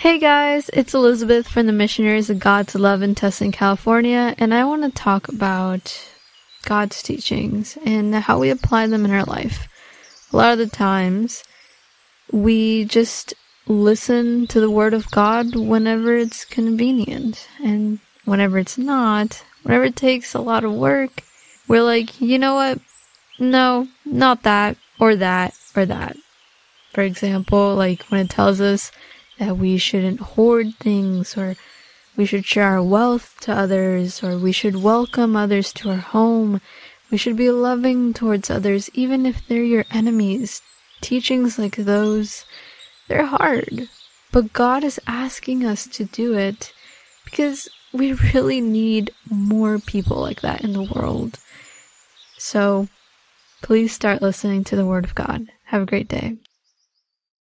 Hey guys, it's Elizabeth from the Missionaries of God's Love in Tustin, California, and I want to talk about God's teachings and how we apply them in our life. A lot of the times, we just listen to the Word of God whenever it's convenient, and whenever it's not, whenever it takes a lot of work, we're like, you know what? No, not that, or that, or that. For example, like when it tells us that we shouldn't hoard things or we should share our wealth to others or we should welcome others to our home. We should be loving towards others even if they're your enemies. Teachings like those, they're hard. But God is asking us to do it because we really need more people like that in the world. So please start listening to the Word of God. Have a great day.